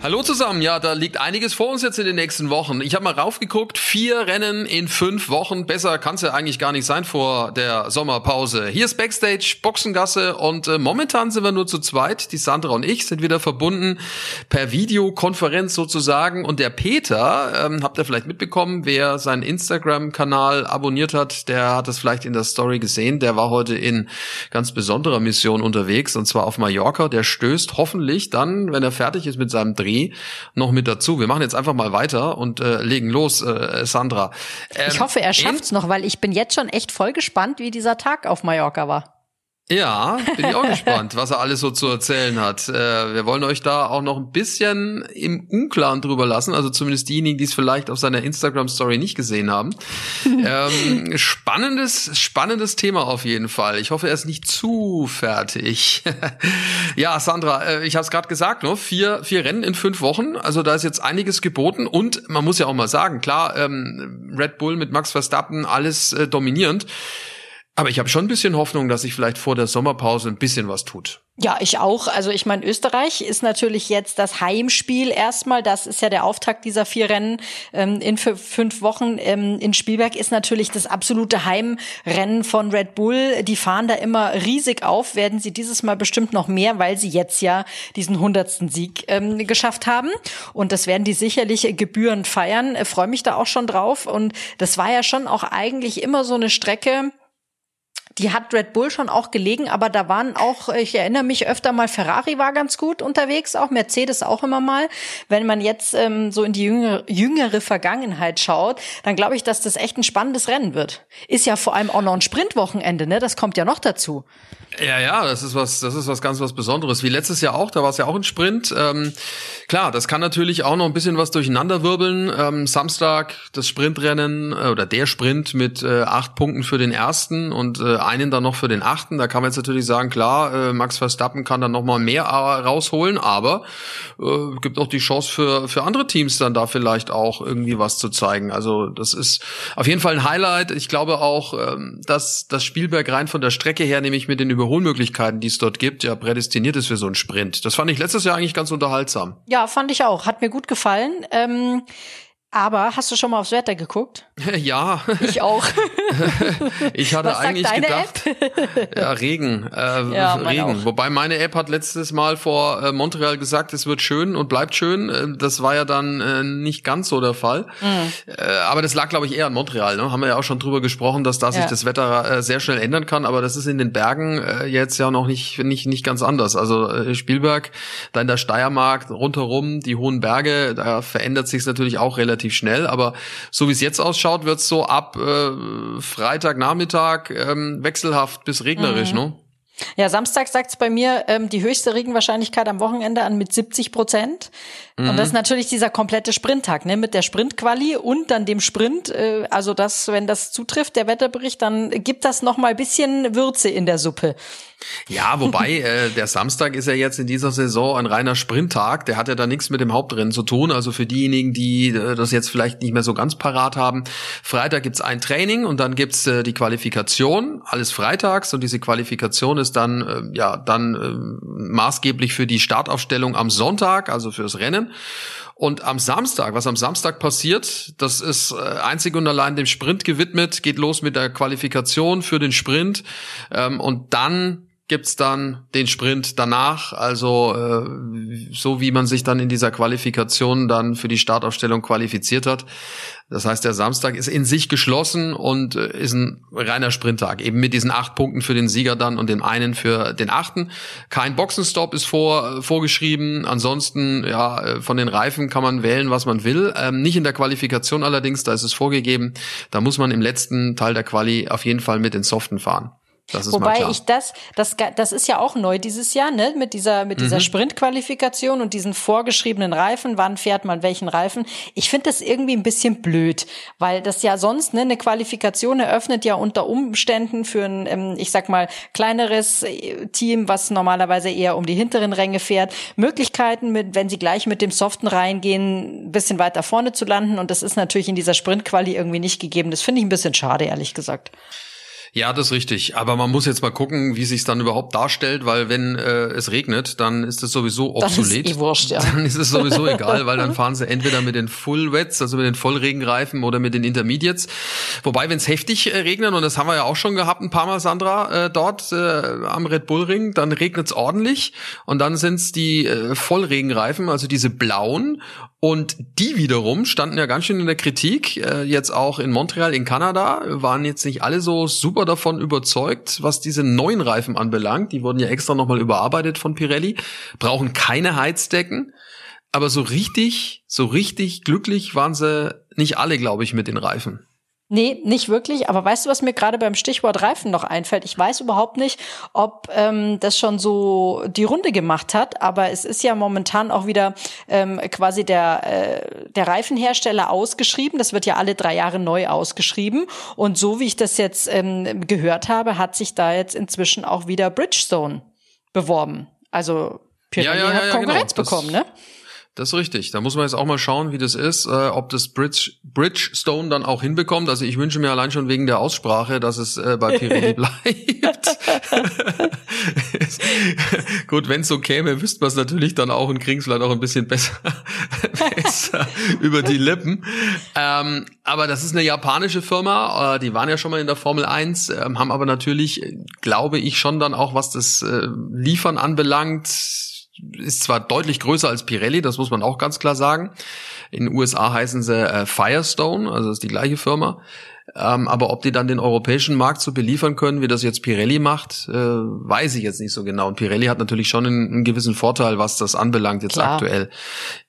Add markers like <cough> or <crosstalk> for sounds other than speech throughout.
Hallo zusammen, ja, da liegt einiges vor uns jetzt in den nächsten Wochen. Ich habe mal raufgeguckt, vier Rennen in fünf Wochen. Besser kann es ja eigentlich gar nicht sein vor der Sommerpause. Hier ist Backstage, Boxengasse und äh, momentan sind wir nur zu zweit. Die Sandra und ich sind wieder verbunden per Videokonferenz sozusagen. Und der Peter, ähm, habt ihr vielleicht mitbekommen, wer seinen Instagram-Kanal abonniert hat, der hat es vielleicht in der Story gesehen. Der war heute in ganz besonderer Mission unterwegs und zwar auf Mallorca. Der stößt hoffentlich dann, wenn er fertig ist mit seinem Dreh, Noch mit dazu. Wir machen jetzt einfach mal weiter und äh, legen los, äh, Sandra. Ähm, ich hoffe, er schafft's noch, weil ich bin jetzt schon echt voll gespannt, wie dieser Tag auf Mallorca war. Ja, bin ich auch <laughs> gespannt, was er alles so zu erzählen hat. Äh, wir wollen euch da auch noch ein bisschen im Unklaren drüber lassen, also zumindest diejenigen, die es vielleicht auf seiner Instagram-Story nicht gesehen haben. <laughs> ähm, spannendes, spannendes Thema auf jeden Fall. Ich hoffe, er ist nicht zu fertig. <laughs> ja, Sandra, äh, ich habe es gerade gesagt, ne? vier, vier Rennen in fünf Wochen. Also da ist jetzt einiges geboten und man muss ja auch mal sagen, klar, ähm, Red Bull mit Max Verstappen, alles äh, dominierend. Aber ich habe schon ein bisschen Hoffnung, dass sich vielleicht vor der Sommerpause ein bisschen was tut. Ja, ich auch. Also ich meine, Österreich ist natürlich jetzt das Heimspiel erstmal. Das ist ja der Auftakt dieser vier Rennen ähm, in fünf Wochen. Ähm, in Spielberg ist natürlich das absolute Heimrennen von Red Bull. Die fahren da immer riesig auf. Werden sie dieses Mal bestimmt noch mehr, weil sie jetzt ja diesen hundertsten Sieg ähm, geschafft haben. Und das werden die sicherlich gebührend feiern. Ich freue mich da auch schon drauf. Und das war ja schon auch eigentlich immer so eine Strecke, die hat Red Bull schon auch gelegen, aber da waren auch, ich erinnere mich öfter mal, Ferrari war ganz gut unterwegs, auch Mercedes auch immer mal. Wenn man jetzt ähm, so in die jüngere, jüngere Vergangenheit schaut, dann glaube ich, dass das echt ein spannendes Rennen wird. Ist ja vor allem auch noch ein Sprintwochenende, ne? Das kommt ja noch dazu. Ja, ja, das ist was, das ist was ganz was Besonderes. Wie letztes Jahr auch, da war es ja auch ein Sprint. Ähm, klar, das kann natürlich auch noch ein bisschen was durcheinanderwirbeln. Ähm, Samstag das Sprintrennen äh, oder der Sprint mit äh, acht Punkten für den ersten und äh, einen dann noch für den achten. Da kann man jetzt natürlich sagen, klar, äh, Max Verstappen kann dann noch mal mehr äh, rausholen, aber äh, gibt auch die Chance für für andere Teams dann da vielleicht auch irgendwie was zu zeigen. Also das ist auf jeden Fall ein Highlight. Ich glaube auch, ähm, dass das Spielberg rein von der Strecke her, nämlich mit den Über Überholmöglichkeiten, die es dort gibt, ja prädestiniert ist für so einen Sprint. Das fand ich letztes Jahr eigentlich ganz unterhaltsam. Ja, fand ich auch. Hat mir gut gefallen. Ähm aber hast du schon mal aufs Wetter geguckt? <laughs> Ja. Ich auch. <laughs> ich hatte Was eigentlich gedacht, ja, Regen, äh, ja, Regen. Wobei meine App hat letztes Mal vor äh, Montreal gesagt, es wird schön und bleibt schön. Äh, das war ja dann äh, nicht ganz so der Fall. Mhm. Äh, aber das lag, glaube ich, eher an Montreal. Ne? Haben wir ja auch schon drüber gesprochen, dass da sich ja. das Wetter äh, sehr schnell ändern kann. Aber das ist in den Bergen äh, jetzt ja noch nicht nicht nicht ganz anders. Also äh, Spielberg, da in der Steiermark rundherum, die hohen Berge, da verändert sich es natürlich auch relativ relativ schnell, aber so wie es jetzt ausschaut, wird es so ab äh, Freitagnachmittag ähm, wechselhaft bis regnerisch, mhm. ne? Ja, Samstag sagt es bei mir ähm, die höchste Regenwahrscheinlichkeit am Wochenende an mit 70 Prozent. Mhm. Und das ist natürlich dieser komplette Sprinttag, ne, mit der Sprintquali und dann dem Sprint. Äh, also das, wenn das zutrifft, der Wetterbericht, dann gibt das noch mal ein bisschen Würze in der Suppe. Ja, wobei äh, der Samstag ist ja jetzt in dieser Saison ein reiner Sprinttag. Der hat ja da nichts mit dem Hauptrennen zu tun. Also für diejenigen, die äh, das jetzt vielleicht nicht mehr so ganz parat haben. Freitag gibt's ein Training und dann gibt's äh, die Qualifikation. Alles freitags und diese Qualifikation ist dann äh, ja dann äh, maßgeblich für die Startaufstellung am Sonntag, also fürs Rennen. Und am Samstag, was am Samstag passiert, das ist äh, einzig und allein dem Sprint gewidmet, geht los mit der Qualifikation für den Sprint ähm, und dann gibt's dann den Sprint danach, also äh, so wie man sich dann in dieser Qualifikation dann für die Startaufstellung qualifiziert hat. Das heißt, der Samstag ist in sich geschlossen und äh, ist ein reiner Sprinttag, eben mit diesen acht Punkten für den Sieger dann und dem einen für den achten. Kein Boxenstopp ist vor, äh, vorgeschrieben. Ansonsten, ja, äh, von den Reifen kann man wählen, was man will. Ähm, nicht in der Qualifikation allerdings, da ist es vorgegeben. Da muss man im letzten Teil der Quali auf jeden Fall mit den Soften fahren. Wobei ich das, das, das ist ja auch neu dieses Jahr, ne? Mit dieser, mit dieser mhm. Sprintqualifikation und diesen vorgeschriebenen Reifen. Wann fährt man welchen Reifen? Ich finde das irgendwie ein bisschen blöd, weil das ja sonst, ne, eine Qualifikation eröffnet ja unter Umständen für ein, ähm, ich sag mal, kleineres äh, Team, was normalerweise eher um die hinteren Ränge fährt, Möglichkeiten mit, wenn sie gleich mit dem Soften reingehen, ein bisschen weiter vorne zu landen. Und das ist natürlich in dieser Sprintquali irgendwie nicht gegeben. Das finde ich ein bisschen schade, ehrlich gesagt. Ja, das ist richtig. Aber man muss jetzt mal gucken, wie sich dann überhaupt darstellt, weil wenn äh, es regnet, dann ist es sowieso obsolet. Das ist eh wurscht, ja. Dann ist es sowieso <laughs> egal, weil dann fahren sie entweder mit den Full Wets, also mit den Vollregenreifen oder mit den Intermediates. Wobei, wenn es heftig äh, regnet, und das haben wir ja auch schon gehabt, ein paar Mal, Sandra, äh, dort äh, am Red Bull Ring, dann regnet es ordentlich und dann sind es die äh, Vollregenreifen, also diese blauen. Und die wiederum standen ja ganz schön in der Kritik, äh, jetzt auch in Montreal in Kanada, waren jetzt nicht alle so super davon überzeugt, was diese neuen Reifen anbelangt. Die wurden ja extra nochmal überarbeitet von Pirelli, brauchen keine Heizdecken. Aber so richtig, so richtig glücklich waren sie nicht alle, glaube ich, mit den Reifen. Nee, nicht wirklich. Aber weißt du, was mir gerade beim Stichwort Reifen noch einfällt? Ich weiß überhaupt nicht, ob ähm, das schon so die Runde gemacht hat, aber es ist ja momentan auch wieder ähm, quasi der, äh, der Reifenhersteller ausgeschrieben. Das wird ja alle drei Jahre neu ausgeschrieben. Und so wie ich das jetzt ähm, gehört habe, hat sich da jetzt inzwischen auch wieder Bridgestone beworben. Also Pirelli ja, ja, ja, hat Konkurrenz genau. bekommen, ne? Das ist richtig. Da muss man jetzt auch mal schauen, wie das ist, äh, ob das Bridge, Bridgestone dann auch hinbekommt. Also ich wünsche mir allein schon wegen der Aussprache, dass es äh, bei Pirelli <laughs> bleibt. <laughs> Gut, wenn es so käme, wüsste man es natürlich dann auch und kriegen es vielleicht auch ein bisschen besser, <laughs> besser über die Lippen. Ähm, aber das ist eine japanische Firma, äh, die waren ja schon mal in der Formel 1, äh, haben aber natürlich, glaube ich, schon dann auch, was das äh, Liefern anbelangt, ist zwar deutlich größer als Pirelli, das muss man auch ganz klar sagen. In den USA heißen sie äh, Firestone, also ist die gleiche Firma. Ähm, aber ob die dann den europäischen Markt so beliefern können, wie das jetzt Pirelli macht, äh, weiß ich jetzt nicht so genau. Und Pirelli hat natürlich schon einen, einen gewissen Vorteil, was das anbelangt jetzt Klar. aktuell.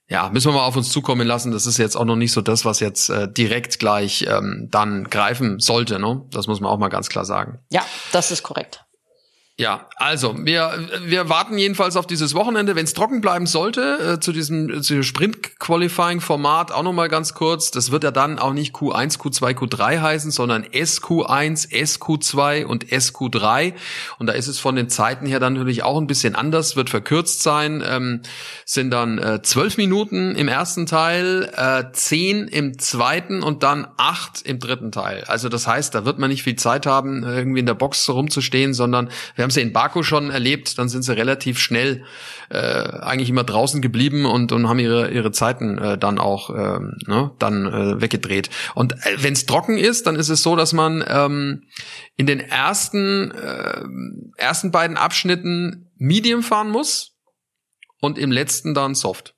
Ja, müssen wir mal auf uns zukommen lassen. Das ist jetzt auch noch nicht so das, was jetzt äh, direkt gleich ähm, dann greifen sollte. Ne? Das muss man auch mal ganz klar sagen. Ja, das ist korrekt. Ja, also wir, wir warten jedenfalls auf dieses Wochenende, wenn es trocken bleiben sollte, äh, zu diesem, zu diesem Sprint-Qualifying-Format auch nochmal ganz kurz. Das wird ja dann auch nicht Q1, Q2, Q3 heißen, sondern SQ1, SQ2 und SQ3. Und da ist es von den Zeiten her dann natürlich auch ein bisschen anders, wird verkürzt sein. Ähm, sind dann äh, zwölf Minuten im ersten Teil, äh, zehn im zweiten und dann acht im dritten Teil. Also das heißt, da wird man nicht viel Zeit haben, irgendwie in der Box rumzustehen, sondern wir haben sie in Baku schon erlebt, dann sind sie relativ schnell äh, eigentlich immer draußen geblieben und, und haben ihre, ihre Zeiten äh, dann auch äh, ne, dann äh, weggedreht. Und äh, wenn es trocken ist, dann ist es so, dass man ähm, in den ersten, äh, ersten beiden Abschnitten Medium fahren muss und im letzten dann Soft.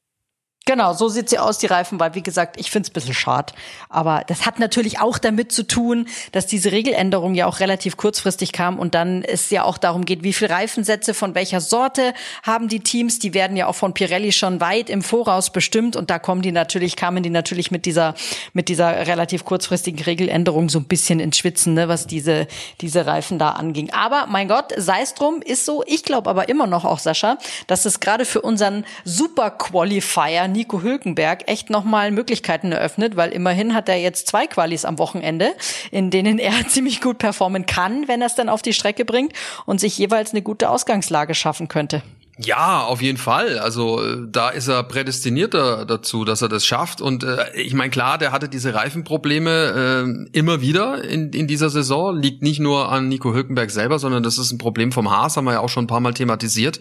Genau, so sieht sie aus, die Reifen, weil wie gesagt, ich finde es ein bisschen schad. Aber das hat natürlich auch damit zu tun, dass diese Regeländerung ja auch relativ kurzfristig kam und dann es ja auch darum geht, wie viel Reifensätze von welcher Sorte haben die Teams. Die werden ja auch von Pirelli schon weit im Voraus bestimmt und da kommen die natürlich, kamen die natürlich mit dieser, mit dieser relativ kurzfristigen Regeländerung so ein bisschen ins Schwitzen, ne, was diese, diese Reifen da anging. Aber mein Gott, sei es drum, ist so. Ich glaube aber immer noch auch, Sascha, dass es gerade für unseren Super Qualifier Nico Hülkenberg echt nochmal Möglichkeiten eröffnet, weil immerhin hat er jetzt zwei Qualis am Wochenende, in denen er <laughs> ziemlich gut performen kann, wenn er es dann auf die Strecke bringt und sich jeweils eine gute Ausgangslage schaffen könnte. Ja, auf jeden Fall. Also äh, da ist er prädestinierter dazu, dass er das schafft. Und äh, ich meine, klar, der hatte diese Reifenprobleme äh, immer wieder in, in dieser Saison. Liegt nicht nur an Nico Hülkenberg selber, sondern das ist ein Problem vom Haas, haben wir ja auch schon ein paar Mal thematisiert.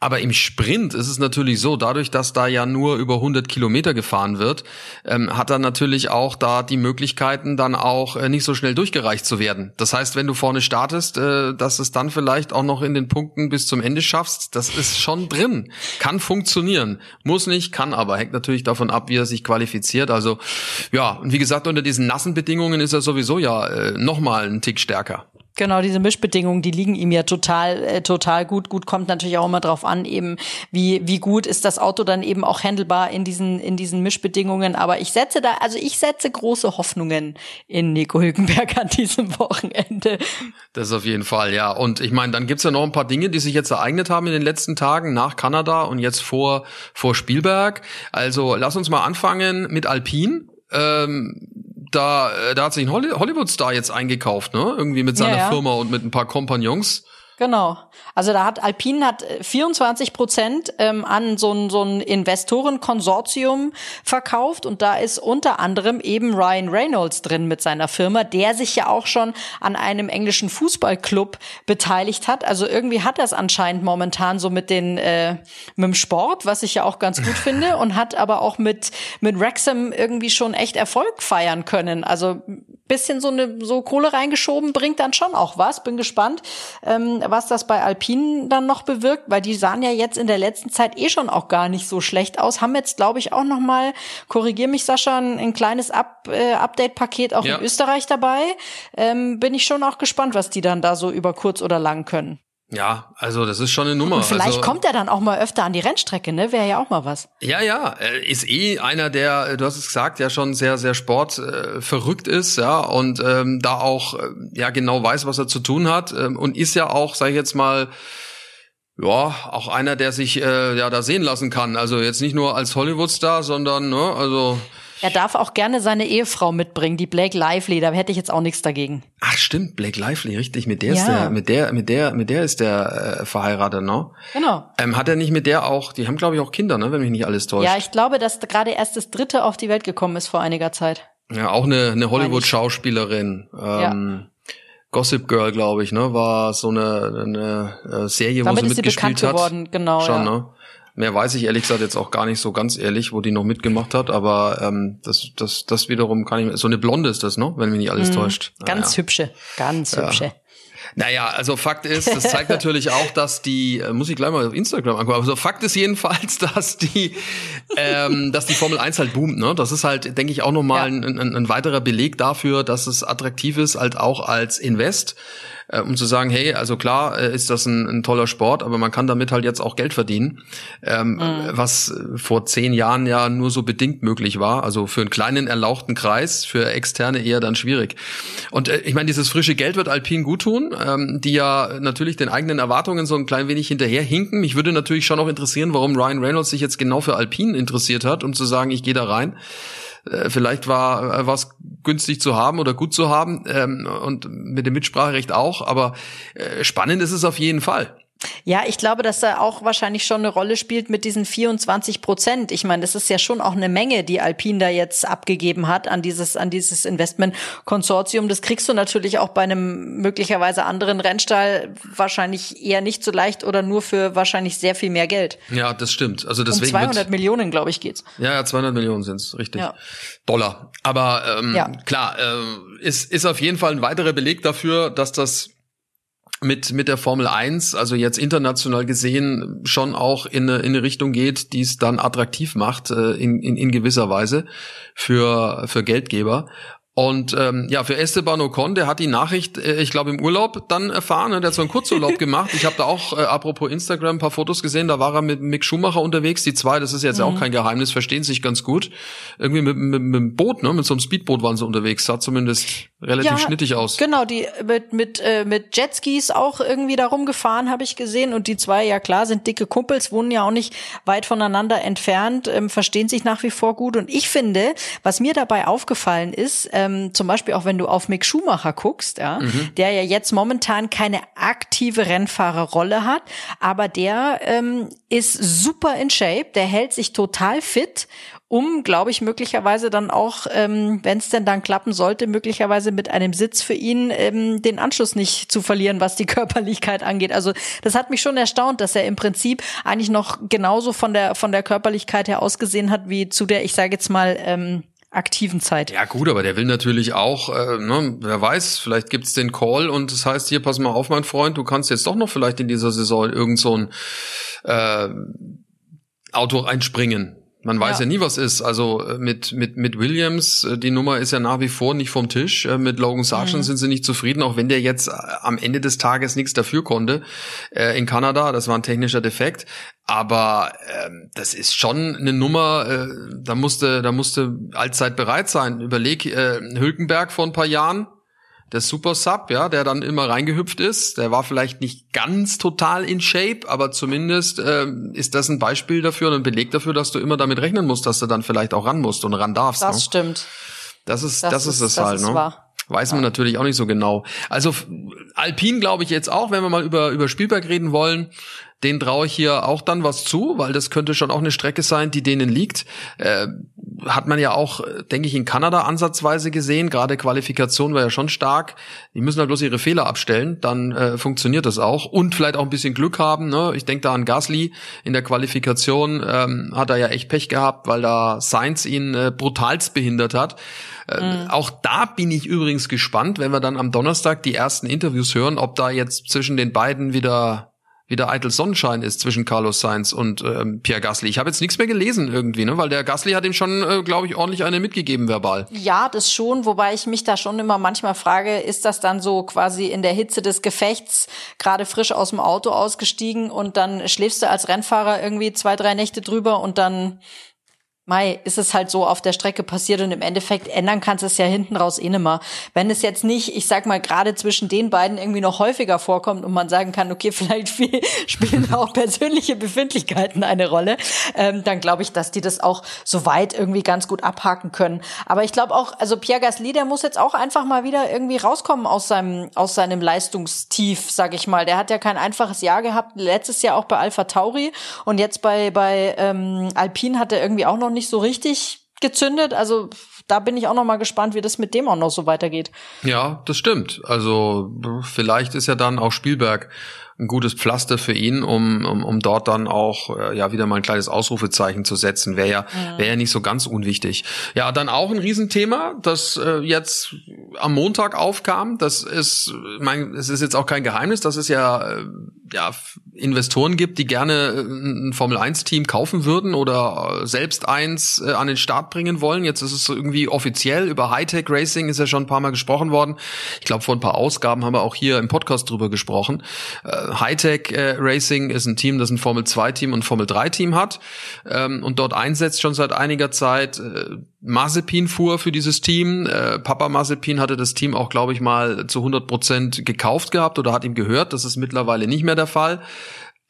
Aber im Sprint ist es natürlich so, dadurch, dass da ja nur über 100 Kilometer gefahren wird, ähm, hat er natürlich auch da die Möglichkeiten, dann auch äh, nicht so schnell durchgereicht zu werden. Das heißt, wenn du vorne startest, äh, dass es dann vielleicht auch noch in den Punkten bis zum Ende schaffst, das ist schon drin. Kann funktionieren. Muss nicht, kann aber. Hängt natürlich davon ab, wie er sich qualifiziert. Also ja, und wie gesagt, unter diesen nassen Bedingungen ist er sowieso ja äh, nochmal einen Tick stärker. Genau, diese Mischbedingungen, die liegen ihm ja total, äh, total gut. Gut kommt natürlich auch immer drauf an, eben wie wie gut ist das Auto dann eben auch handelbar in diesen in diesen Mischbedingungen. Aber ich setze da, also ich setze große Hoffnungen in Nico Hülkenberg an diesem Wochenende. Das auf jeden Fall, ja. Und ich meine, dann gibt's ja noch ein paar Dinge, die sich jetzt ereignet haben in den letzten Tagen nach Kanada und jetzt vor vor Spielberg. Also lass uns mal anfangen mit Alpine. Ähm, da, äh, da hat sich ein Hollywood-Star jetzt eingekauft, ne? Irgendwie mit seiner ja, ja. Firma und mit ein paar Kompagnons. Genau. Also da hat Alpine hat 24 äh, Prozent ähm, an so ein, so ein Investorenkonsortium verkauft und da ist unter anderem eben Ryan Reynolds drin mit seiner Firma, der sich ja auch schon an einem englischen Fußballclub beteiligt hat. Also irgendwie hat er es anscheinend momentan so mit den äh, mit dem Sport, was ich ja auch ganz gut <laughs> finde und hat aber auch mit mit Wrexham irgendwie schon echt Erfolg feiern können. Also bisschen so eine so Kohle reingeschoben bringt dann schon auch was. Bin gespannt. Ähm, was das bei Alpinen dann noch bewirkt, weil die sahen ja jetzt in der letzten Zeit eh schon auch gar nicht so schlecht aus. Haben jetzt, glaube ich, auch noch mal, korrigier mich Sascha, ein, ein kleines Up, äh, Update-Paket auch ja. in Österreich dabei. Ähm, bin ich schon auch gespannt, was die dann da so über kurz oder lang können. Ja, also das ist schon eine Nummer. Und vielleicht also, kommt er dann auch mal öfter an die Rennstrecke, ne? Wäre ja auch mal was. Ja, ja, ist eh einer, der, du hast es gesagt, ja schon sehr, sehr sportverrückt äh, ist, ja, und ähm, da auch äh, ja genau weiß, was er zu tun hat ähm, und ist ja auch, sage ich jetzt mal, ja, auch einer, der sich äh, ja da sehen lassen kann. Also jetzt nicht nur als Hollywood-Star, sondern ne, also er darf auch gerne seine Ehefrau mitbringen, die Blake Lively, da hätte ich jetzt auch nichts dagegen. Ach stimmt, Blake Lively, richtig, mit der ja. ist der, mit der, mit der, mit der ist der äh, verheiratet, ne? Genau. Ähm, hat er nicht mit der auch, die haben glaube ich auch Kinder, ne, wenn mich nicht alles täuscht. Ja, ich glaube, dass gerade erst das dritte auf die Welt gekommen ist vor einiger Zeit. Ja, auch eine, eine Hollywood-Schauspielerin. Ähm, ja. Gossip Girl, glaube ich, ne, war so eine, eine äh, Serie, Damit wo sie mitgespielt sie bekannt hat. Geworden, genau. Schon, ja. ne? Mehr weiß ich ehrlich gesagt jetzt auch gar nicht so ganz ehrlich, wo die noch mitgemacht hat, aber ähm, das, das, das wiederum kann ich. So eine Blonde ist das, ne? Wenn mich nicht alles mhm. täuscht. Ganz ja. hübsche, ganz ja. hübsche. Naja, also Fakt ist, das zeigt <laughs> natürlich auch, dass die, äh, muss ich gleich mal auf Instagram angucken, also Fakt ist jedenfalls, <laughs> dass die, ähm, dass die Formel 1 halt boomt, ne? Das ist halt, denke ich, auch nochmal ja. ein, ein, ein weiterer Beleg dafür, dass es attraktiv ist, halt auch als Invest äh, um zu sagen, hey, also klar äh, ist das ein, ein, toller Sport, aber man kann damit halt jetzt auch Geld verdienen, ähm, mhm. was vor zehn Jahren ja nur so bedingt möglich war. Also für einen kleinen erlauchten Kreis, für Externe eher dann schwierig. Und äh, ich meine, dieses frische Geld wird Alpine gut tun, ähm, die ja natürlich den eigenen Erwartungen so ein klein wenig hinterherhinken. Mich würde natürlich schon auch interessieren, warum Ryan Reynolds sich jetzt genau für Alpine interessiert hat, um zu sagen, ich gehe da rein. Äh, vielleicht war äh, was günstig zu haben oder gut zu haben ähm, und mit dem Mitspracherecht auch, aber äh, spannend ist es auf jeden Fall. Ja, ich glaube, dass da auch wahrscheinlich schon eine Rolle spielt mit diesen 24 Prozent. Ich meine, das ist ja schon auch eine Menge, die Alpine da jetzt abgegeben hat an dieses, an dieses Investmentkonsortium. Das kriegst du natürlich auch bei einem möglicherweise anderen Rennstall wahrscheinlich eher nicht so leicht oder nur für wahrscheinlich sehr viel mehr Geld. Ja, das stimmt. Also deswegen um 200 Millionen, glaube ich, geht's. Ja, ja, 200 Millionen sind's, richtig. Ja. Dollar. Aber ähm, ja. klar, äh, ist, ist auf jeden Fall ein weiterer Beleg dafür, dass das mit, mit der Formel 1, also jetzt international gesehen, schon auch in eine, in eine Richtung geht, die es dann attraktiv macht, äh, in, in, in gewisser Weise für, für Geldgeber. Und ähm, ja, für Esteban Ocon, der hat die Nachricht, äh, ich glaube, im Urlaub dann erfahren. Ne? Der hat so einen Kurzurlaub <laughs> gemacht. Ich habe da auch, äh, apropos Instagram, ein paar Fotos gesehen. Da war er mit Mick Schumacher unterwegs. Die zwei, das ist jetzt mhm. auch kein Geheimnis, verstehen sich ganz gut. Irgendwie mit, mit, mit einem Boot, ne? mit so einem Speedboot waren sie unterwegs. Sah zumindest relativ ja, schnittig aus. Genau, die mit mit äh, mit Jetskis auch irgendwie da rumgefahren, habe ich gesehen. Und die zwei, ja klar, sind dicke Kumpels, wohnen ja auch nicht weit voneinander entfernt, ähm, verstehen sich nach wie vor gut. Und ich finde, was mir dabei aufgefallen ist, ähm, zum Beispiel auch wenn du auf Mick Schumacher guckst, ja, mhm. der ja jetzt momentan keine aktive Rennfahrerrolle hat, aber der ähm, ist super in Shape, der hält sich total fit um, glaube ich, möglicherweise dann auch, ähm, wenn es denn dann klappen sollte, möglicherweise mit einem Sitz für ihn ähm, den Anschluss nicht zu verlieren, was die <laughs> Körperlichkeit angeht. Also das hat mich schon erstaunt, dass er im Prinzip eigentlich noch genauso von der von der Körperlichkeit her ausgesehen hat wie zu der, ich sage jetzt mal, ähm, aktiven Zeit. Ja gut, aber der will natürlich auch, äh, ne, wer weiß, vielleicht gibt's den Call und das heißt, hier, pass mal auf, mein Freund, du kannst jetzt doch noch vielleicht in dieser Saison irgend so ein äh, Auto einspringen Man weiß ja. ja. nie, was ist. Also äh, mit, mit, mit Williams, äh, die Nummer ist ja nach wie vor nicht vom Tisch. Äh, mit Logan Sargent mhm. sind sie nicht zufrieden, auch wenn der jetzt am Ende des Tages nichts dafür konnte. Äh, in Kanada, das war ein technischer Defekt. Aber ähm, das ist schon eine Nummer, äh, da musste, da musste allzeit bereit sein. Überleg, äh, Hülkenberg vor ein paar Jahren, der Super Sub, ja, der dann immer reingehüpft ist. Der war vielleicht nicht ganz total in Shape, aber zumindest ähm, ist das ein Beispiel dafür und ein Beleg dafür, dass du immer damit rechnen musst, dass du dann vielleicht auch ran musst und ran darfst. Das ne? stimmt. Das ist, das, das ist es halt, ne? Wahr. Weiß man natürlich auch nicht so genau. Also Alpin glaube ich jetzt auch, wenn wir mal über, über Spielberg reden wollen, den traue ich hier auch dann was zu, weil das könnte schon auch eine Strecke sein, die denen liegt. Äh, hat man ja auch, denke ich, in Kanada ansatzweise gesehen. Gerade Qualifikation war ja schon stark. Die müssen halt bloß ihre Fehler abstellen, dann äh, funktioniert das auch. Und vielleicht auch ein bisschen Glück haben. Ne? Ich denke da an Gasly in der Qualifikation ähm, hat er ja echt Pech gehabt, weil da Sainz ihn äh, brutalst behindert hat. Äh, mhm. Auch da bin ich übrigens gespannt, wenn wir dann am Donnerstag die ersten Interviews hören, ob da jetzt zwischen den beiden wieder wie der eitel Sonnenschein ist zwischen Carlos Sainz und ähm, Pierre Gasly. Ich habe jetzt nichts mehr gelesen irgendwie, ne? weil der Gasly hat ihm schon, äh, glaube ich, ordentlich eine mitgegeben verbal. Ja, das schon, wobei ich mich da schon immer manchmal frage, ist das dann so quasi in der Hitze des Gefechts gerade frisch aus dem Auto ausgestiegen und dann schläfst du als Rennfahrer irgendwie zwei, drei Nächte drüber und dann Mai, ist es halt so auf der Strecke passiert und im Endeffekt ändern kannst es ja hinten raus eh nimmer. Wenn es jetzt nicht, ich sag mal, gerade zwischen den beiden irgendwie noch häufiger vorkommt und man sagen kann, okay, <laughs> vielleicht viel, spielen auch persönliche Befindlichkeiten eine Rolle, ähm, dann glaube ich, dass die das auch so weit irgendwie ganz gut abhaken können. Aber ich glaube auch, also Pierre Gasly, der muss jetzt auch einfach mal wieder irgendwie rauskommen aus seinem, aus seinem Leistungstief, sag ich mal. Der hat ja kein einfaches Jahr gehabt, letztes Jahr auch bei Alpha Tauri und jetzt bei, bei ähm, Alpine hat er irgendwie auch noch nicht nicht so richtig gezündet. Also da bin ich auch noch mal gespannt, wie das mit dem auch noch so weitergeht. Ja, das stimmt. Also vielleicht ist ja dann auch Spielberg ein gutes Pflaster für ihn, um, um, um dort dann auch äh, ja wieder mal ein kleines Ausrufezeichen zu setzen. Wäre ja, wäre ja nicht so ganz unwichtig. Ja, dann auch ein Riesenthema, das äh, jetzt am Montag aufkam. Das ist, mein, es ist jetzt auch kein Geheimnis, dass es ja, äh, ja Investoren gibt, die gerne äh, ein Formel-1-Team kaufen würden oder äh, selbst eins äh, an den Start bringen wollen. Jetzt ist es irgendwie offiziell. Über Hightech Racing ist ja schon ein paar Mal gesprochen worden. Ich glaube, vor ein paar Ausgaben haben wir auch hier im Podcast drüber gesprochen. Hightech äh, Racing ist ein Team, das ein Formel 2 Team und Formel 3 Team hat ähm, und dort einsetzt schon seit einiger Zeit. Äh, Mazepin fuhr für dieses Team. Äh, Papa Mazepin hatte das Team auch, glaube ich, mal zu 100 Prozent gekauft gehabt oder hat ihm gehört. Das ist mittlerweile nicht mehr der Fall.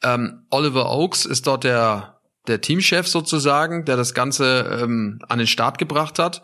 Ähm, Oliver Oakes ist dort der der Teamchef sozusagen, der das Ganze ähm, an den Start gebracht hat.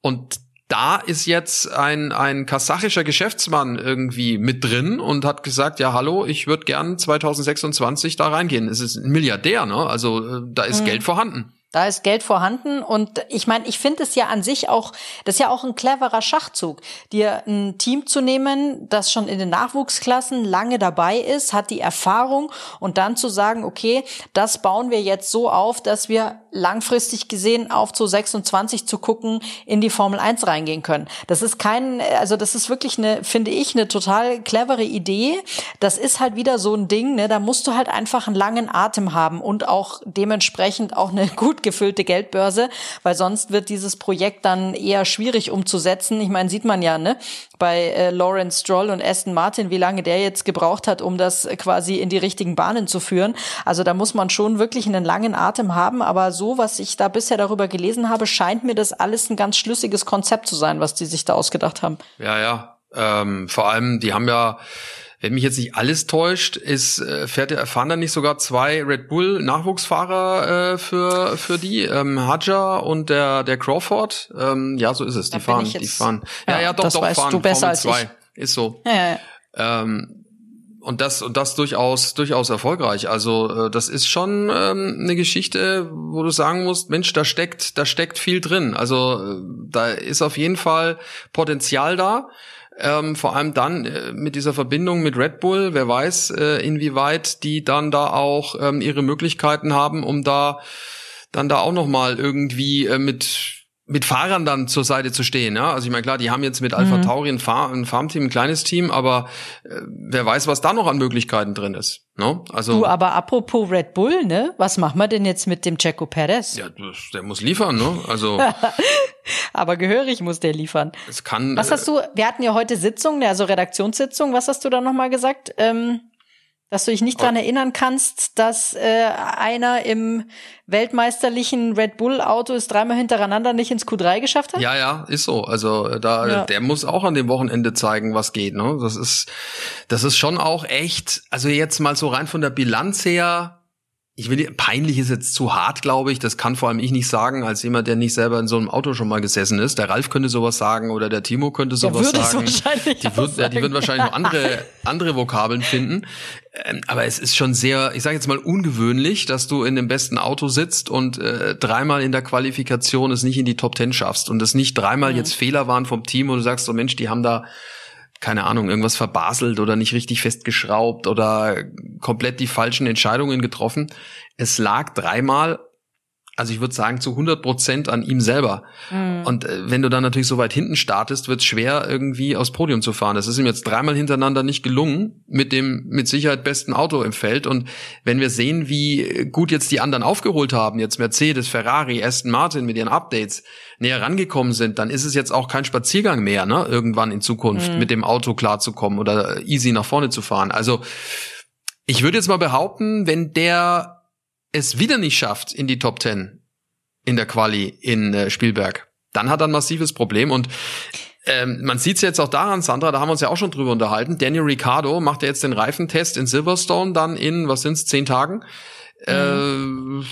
Und da ist jetzt ein, ein kasachischer Geschäftsmann irgendwie mit drin und hat gesagt, ja, hallo, ich würde gern 2026 da reingehen. Es ist ein Milliardär, ne? Also äh, da ist mhm. Geld vorhanden. Da ist Geld vorhanden und ich meine, ich finde es ja an sich auch, das ist ja auch ein cleverer Schachzug, dir ein Team zu nehmen, das schon in den Nachwuchsklassen lange dabei ist, hat die Erfahrung und dann zu sagen, okay, das bauen wir jetzt so auf, dass wir langfristig gesehen auf zu 26 zu gucken in die Formel 1 reingehen können. Das ist kein, also das ist wirklich eine, finde ich, eine total clevere Idee. Das ist halt wieder so ein Ding, ne, da musst du halt einfach einen langen Atem haben und auch dementsprechend auch eine <laughs> gut gefüllte Geldbörse, weil sonst wird dieses Projekt dann eher schwierig umzusetzen. Ich meine, sieht man ja, ne, bei äh, Lawrence Stroll und Aston Martin, wie lange der jetzt gebraucht hat, um das quasi in die richtigen Bahnen zu führen. Also da muss man schon wirklich einen langen Atem haben, aber so, was ich da bisher darüber gelesen habe, scheint mir das alles ein ganz schlüssiges Konzept zu sein, was die sich da ausgedacht haben. Ja, ja. Ähm, vor allem, die haben ja wenn mich jetzt nicht alles täuscht, ist äh, fährt der fahren dann nicht sogar zwei Red Bull Nachwuchsfahrer äh, für für die ähm, Hadja und der der Crawford. Ähm, ja, so ist es. Die da fahren, die fahren. Ja, ja, ja doch, das doch weißt fahren. Du besser Formel als ich. Ist so. Ja, ja, ja. Ähm, und das und das durchaus durchaus erfolgreich. Also äh, das ist schon ähm, eine Geschichte, wo du sagen musst, Mensch, da steckt da steckt viel drin. Also äh, da ist auf jeden Fall Potenzial da. Ähm, vor allem dann äh, mit dieser Verbindung mit Red Bull, wer weiß, äh, inwieweit die dann da auch ähm, ihre Möglichkeiten haben, um da dann da auch noch mal irgendwie äh, mit mit Fahrern dann zur Seite zu stehen. Ja? Also ich meine, klar, die haben jetzt mit Alpha mhm. Tauri ein, Fahr ein Farmteam, ein kleines Team, aber äh, wer weiß, was da noch an Möglichkeiten drin ist. No? Also, du, aber apropos Red Bull, ne? Was machen wir denn jetzt mit dem Checo Perez? Ja, der muss liefern, ne? Also. <laughs> aber gehörig muss der liefern. Es kann. Was hast du, wir hatten ja heute Sitzung, also Redaktionssitzung, was hast du da nochmal gesagt? Ähm, dass du dich nicht dran erinnern kannst, dass äh, einer im weltmeisterlichen Red Bull Auto es dreimal hintereinander nicht ins Q3 geschafft hat? Ja, ja, ist so. Also äh, da ja. der muss auch an dem Wochenende zeigen, was geht, ne? Das ist das ist schon auch echt, also jetzt mal so rein von der Bilanz her, ich will peinlich ist jetzt zu hart, glaube ich. Das kann vor allem ich nicht sagen, als jemand, der nicht selber in so einem Auto schon mal gesessen ist. Der Ralf könnte sowas sagen oder der Timo könnte sowas der sagen. Wahrscheinlich die, würd, ja, die würden wahrscheinlich noch andere <laughs> andere Vokabeln finden. Ähm, aber es ist schon sehr, ich sage jetzt mal ungewöhnlich, dass du in dem besten Auto sitzt und äh, dreimal in der Qualifikation es nicht in die Top Ten schaffst und es nicht dreimal mhm. jetzt Fehler waren vom Team und du sagst so Mensch, die haben da keine Ahnung, irgendwas verbaselt oder nicht richtig festgeschraubt oder komplett die falschen Entscheidungen getroffen. Es lag dreimal also ich würde sagen zu 100 Prozent an ihm selber. Mhm. Und äh, wenn du dann natürlich so weit hinten startest, wird es schwer irgendwie aufs Podium zu fahren. Das ist ihm jetzt dreimal hintereinander nicht gelungen mit dem mit Sicherheit besten Auto im Feld. Und wenn wir sehen, wie gut jetzt die anderen aufgeholt haben, jetzt Mercedes, Ferrari, Aston Martin mit ihren Updates näher rangekommen sind, dann ist es jetzt auch kein Spaziergang mehr, ne? Irgendwann in Zukunft mhm. mit dem Auto klarzukommen oder easy nach vorne zu fahren. Also ich würde jetzt mal behaupten, wenn der es wieder nicht schafft in die Top Ten in der Quali in äh, Spielberg, dann hat er ein massives Problem und ähm, man sieht es jetzt auch daran, Sandra, da haben wir uns ja auch schon drüber unterhalten. Daniel Ricciardo macht ja jetzt den Reifentest in Silverstone dann in, was sind's, zehn Tagen. Mhm. Äh,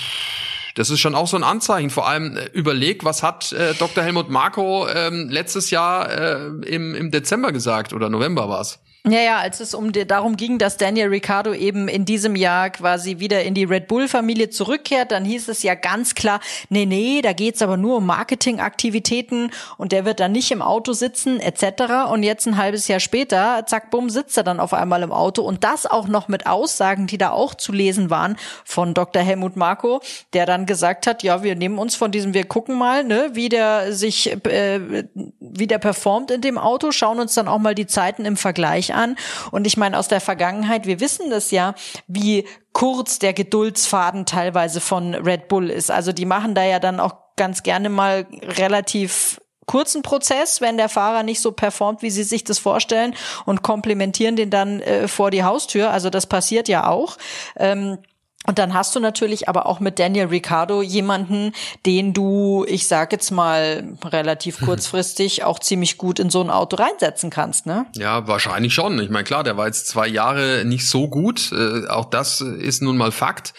das ist schon auch so ein Anzeichen. Vor allem äh, überleg, was hat äh, Dr. Helmut Marko ähm, letztes Jahr äh, im, im Dezember gesagt oder November war's? Ja, ja, als es um darum ging, dass Daniel Ricciardo eben in diesem Jahr quasi wieder in die Red Bull-Familie zurückkehrt, dann hieß es ja ganz klar, nee, nee, da geht's aber nur um Marketingaktivitäten und der wird dann nicht im Auto sitzen, etc. Und jetzt ein halbes Jahr später, zack, bumm, sitzt er dann auf einmal im Auto und das auch noch mit Aussagen, die da auch zu lesen waren von Dr. Helmut Marko, der dann gesagt hat, ja, wir nehmen uns von diesem, wir gucken mal, ne, wie der sich, äh, wie der performt in dem Auto, schauen uns dann auch mal die Zeiten im Vergleich an. Und ich meine, aus der Vergangenheit, wir wissen das ja, wie kurz der Geduldsfaden teilweise von Red Bull ist. Also die machen da ja dann auch ganz gerne mal relativ kurzen Prozess, wenn der Fahrer nicht so performt, wie sie sich das vorstellen und komplementieren den dann äh, vor die Haustür. Also das passiert ja auch. Ähm, und dann hast du natürlich aber auch mit Daniel Ricciardo jemanden, den du, ich sag jetzt mal, relativ kurzfristig auch ziemlich gut in so ein Auto reinsetzen kannst, ne? Ja, wahrscheinlich schon. Ich meine, klar, der war jetzt zwei Jahre nicht so gut. Äh, auch das ist nun mal Fakt.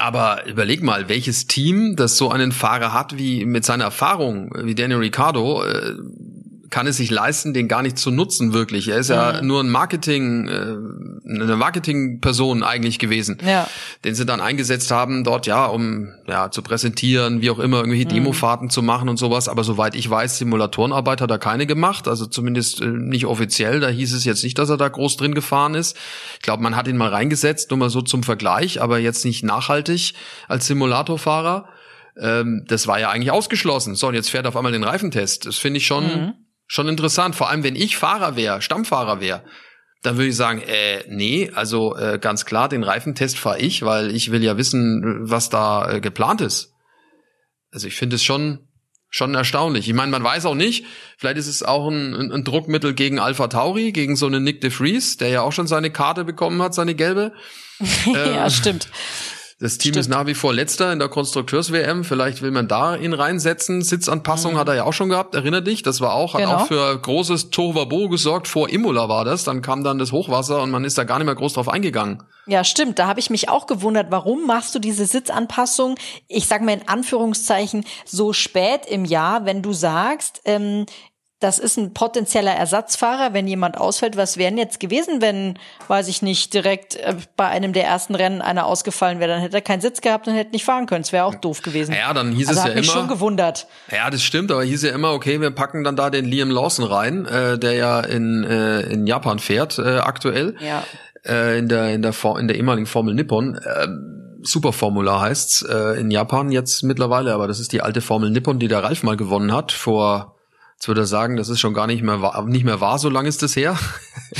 Aber überleg mal, welches Team, das so einen Fahrer hat wie mit seiner Erfahrung, wie Daniel Ricciardo, äh, kann es sich leisten, den gar nicht zu nutzen, wirklich. Er ist ja mhm. nur ein Marketing, äh, eine Marketingperson eigentlich gewesen, ja. den sie dann eingesetzt haben, dort ja, um ja zu präsentieren, wie auch immer, irgendwelche mhm. Demofahrten zu machen und sowas. Aber soweit ich weiß, Simulatorenarbeit hat er keine gemacht, also zumindest äh, nicht offiziell. Da hieß es jetzt nicht, dass er da groß drin gefahren ist. Ich glaube, man hat ihn mal reingesetzt, nur mal so zum Vergleich, aber jetzt nicht nachhaltig als Simulatorfahrer ähm, das war ja eigentlich ausgeschlossen. So, und jetzt fährt er auf einmal den Reifentest. Das finde ich schon, mhm schon interessant. Vor allem, wenn ich Fahrer wäre, Stammfahrer wäre, dann würde ich sagen, äh, nee, also äh, ganz klar, den Reifentest fahre ich, weil ich will ja wissen, was da äh, geplant ist. Also ich finde es schon schon erstaunlich. Ich meine, man weiß auch nicht, vielleicht ist es auch ein, ein, Druckmittel gegen Alpha Tauri, gegen so einen Nick de Vries, der ja auch schon seine Karte bekommen hat, seine gelbe. <laughs> ja, ähm, stimmt. Das Team Stimmt. ist nach wie vor letzter in der Konstrukteurs-WM. Vielleicht will man da ihn reinsetzen. Sitzanpassung mhm. hat er ja auch schon gehabt. Erinner dich, das war auch, hat genau. auch für großes Tohuwabo gesorgt. Vor Imola war das. Dann kam dann das Hochwasser und man ist da gar nicht mehr groß drauf eingegangen. Ja, stimmt. Da habe ich mich auch gewundert, warum machst du diese Sitzanpassung, ich sage mal in Anführungszeichen, so spät im Jahr, wenn du sagst, ähm, das ist ein potenzieller Ersatzfahrer, wenn jemand ausfällt. Was wären jetzt gewesen, wenn, weiß ich nicht, direkt äh, bei einem der ersten Rennen einer ausgefallen wäre? Dann hätte er keinen Sitz gehabt und hätte nicht fahren können. Das wäre auch doof gewesen. Ja, dann hieß also es ja mich immer. schon gewundert. Ja, das stimmt, aber hieß ja immer, okay, wir packen dann da den Liam Lawson rein, äh, der ja in, äh, in Japan fährt äh, aktuell. Ja. Äh, in der in der in der ehemaligen Formel Nippon. Äh, Superformula heißt's äh, in Japan jetzt mittlerweile, aber das ist die alte Formel Nippon, die der Ralf mal gewonnen hat vor Jetzt würde er sagen, das ist schon gar nicht mehr wahr, nicht mehr wahr, so lange ist das her.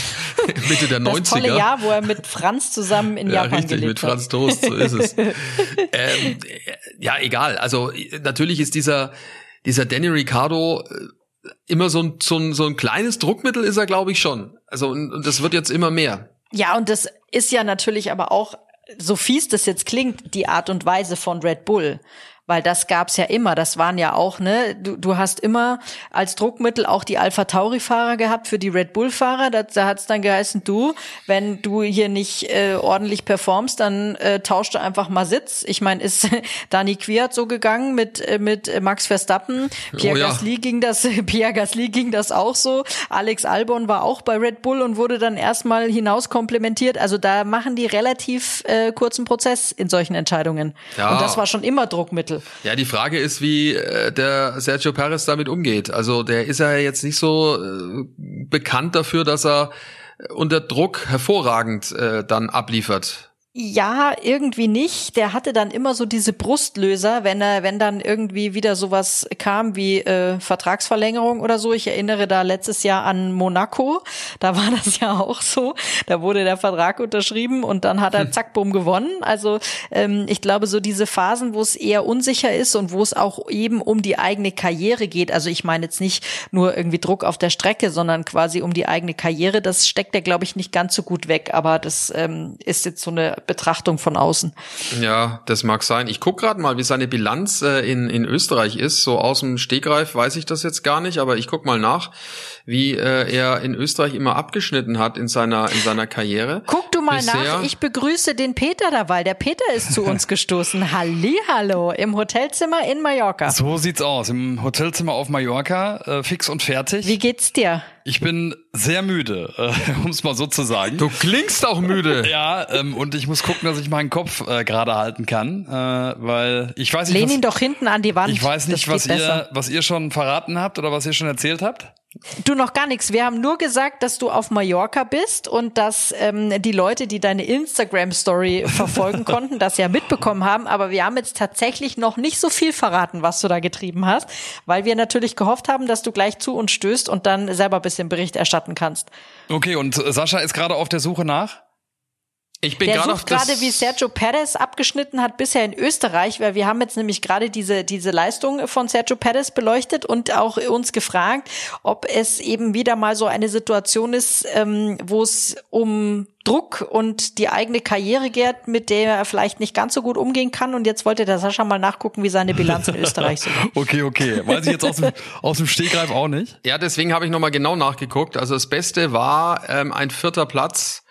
<laughs> Mitte der 90er. Das tolle Jahr, wo er mit Franz zusammen in ja, Japan richtig, gelebt mit Franz Toast, so ist es. <laughs> ähm, ja, egal. Also natürlich ist dieser dieser Danny Ricardo äh, immer so ein, so ein, so ein kleines Druckmittel ist er, glaube ich, schon. Also und das wird jetzt immer mehr. Ja, und das ist ja natürlich aber auch, so fies das jetzt klingt, die Art und Weise von Red Bull weil das gab's ja immer. Das waren ja auch, ne, du, du hast immer als Druckmittel auch die Alpha Tauri-Fahrer gehabt für die Red Bull-Fahrer. Da, da hat's dann geheißen, du, wenn du hier nicht äh, ordentlich performst, dann äh, tauschst du einfach mal Sitz. Ich meine, ist <laughs> Dani Quiert so gegangen mit, äh, mit Max Verstappen. Pierre oh, ja. Gasly ging das, <laughs> Pierre Gasly ging das auch so. Alex Albon war auch bei Red Bull und wurde dann erstmal hinaus komplementiert. Also da machen die relativ äh, kurzen Prozess in solchen Entscheidungen. Ja. Und das war schon immer Druckmittel. Ja, die Frage ist, wie äh, der Sergio Perez damit umgeht. Also der ist ja jetzt nicht so äh, bekannt dafür, dass er unter Druck hervorragend äh, dann abliefert. Ja, irgendwie nicht. Der hatte dann immer so diese Brustlöser, wenn er, wenn dann irgendwie wieder sowas kam wie äh, Vertragsverlängerung oder so. Ich erinnere da letztes Jahr an Monaco. Da war das ja auch so. Da wurde der Vertrag unterschrieben und dann hat er hm. zack bumm gewonnen. Also ähm, ich glaube, so diese Phasen, wo es eher unsicher ist und wo es auch eben um die eigene Karriere geht. Also ich meine jetzt nicht nur irgendwie Druck auf der Strecke, sondern quasi um die eigene Karriere. Das steckt er, glaube ich, nicht ganz so gut weg. Aber das ähm, ist jetzt so eine Betrachtung von außen. Ja, das mag sein. Ich guck gerade mal, wie seine Bilanz äh, in, in Österreich ist. So aus dem Stegreif weiß ich das jetzt gar nicht, aber ich guck mal nach, wie äh, er in Österreich immer abgeschnitten hat in seiner, in seiner Karriere. Guck du mal Bisher. nach. Ich begrüße den Peter dabei. Der Peter ist zu uns <laughs> gestoßen. Hallihallo im Hotelzimmer in Mallorca. So sieht's aus. Im Hotelzimmer auf Mallorca, äh, fix und fertig. Wie geht's dir? Ich bin sehr müde, äh, <laughs> um es mal so zu sagen. Du klingst auch müde. <laughs> ja, ähm, und ich muss gucken, dass ich meinen Kopf äh, gerade halten kann, äh, weil ich weiß nicht. Lehn ihn doch hinten an die Wand. Ich weiß nicht, was ihr, was ihr schon verraten habt oder was ihr schon erzählt habt. Du noch gar nichts. Wir haben nur gesagt, dass du auf Mallorca bist und dass ähm, die Leute, die deine Instagram-Story <laughs> verfolgen konnten, das ja mitbekommen haben. Aber wir haben jetzt tatsächlich noch nicht so viel verraten, was du da getrieben hast, weil wir natürlich gehofft haben, dass du gleich zu uns stößt und dann selber ein bisschen Bericht erstatten kannst. Okay, und Sascha ist gerade auf der Suche nach? Ich bin der sucht gerade, wie Sergio Perez abgeschnitten hat bisher in Österreich, weil wir haben jetzt nämlich gerade diese, diese Leistung von Sergio Perez beleuchtet und auch uns gefragt, ob es eben wieder mal so eine Situation ist, ähm, wo es um Druck und die eigene Karriere geht, mit der er vielleicht nicht ganz so gut umgehen kann. Und jetzt wollte der Sascha mal nachgucken, wie seine Bilanz in <laughs> Österreich so ist. okay, okay. Weiß ich jetzt aus dem, aus dem Stegreif auch nicht. Ja, deswegen habe ich nochmal genau nachgeguckt. Also das Beste war ähm, ein vierter Platz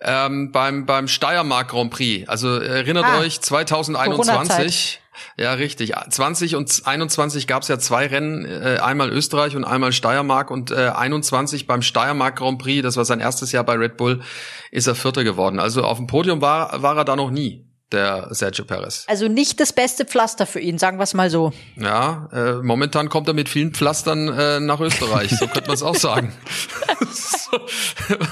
ähm, beim, beim Steiermark Grand Prix. Also erinnert ah, euch, 2021. Ja, richtig. 20 und 21 gab es ja zwei Rennen, äh, einmal Österreich und einmal Steiermark und äh, 21 beim Steiermark Grand Prix, das war sein erstes Jahr bei Red Bull, ist er Vierter geworden. Also auf dem Podium war, war er da noch nie der Sergio Perez. Also nicht das beste Pflaster für ihn, sagen wir es mal so. Ja, äh, momentan kommt er mit vielen Pflastern äh, nach Österreich, so könnte man es auch sagen. <laughs>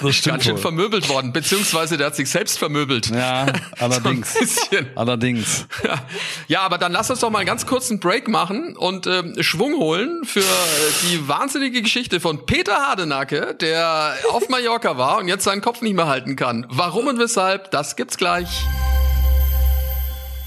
das stimmt Ganz schön wohl. vermöbelt worden, beziehungsweise der hat sich selbst vermöbelt. Ja, <laughs> allerdings. So allerdings. Ja. ja, aber dann lass uns doch mal einen ganz kurzen Break machen und äh, Schwung holen für die wahnsinnige Geschichte von Peter Hardenacke, der auf Mallorca war und jetzt seinen Kopf nicht mehr halten kann. Warum und weshalb, das gibt's gleich.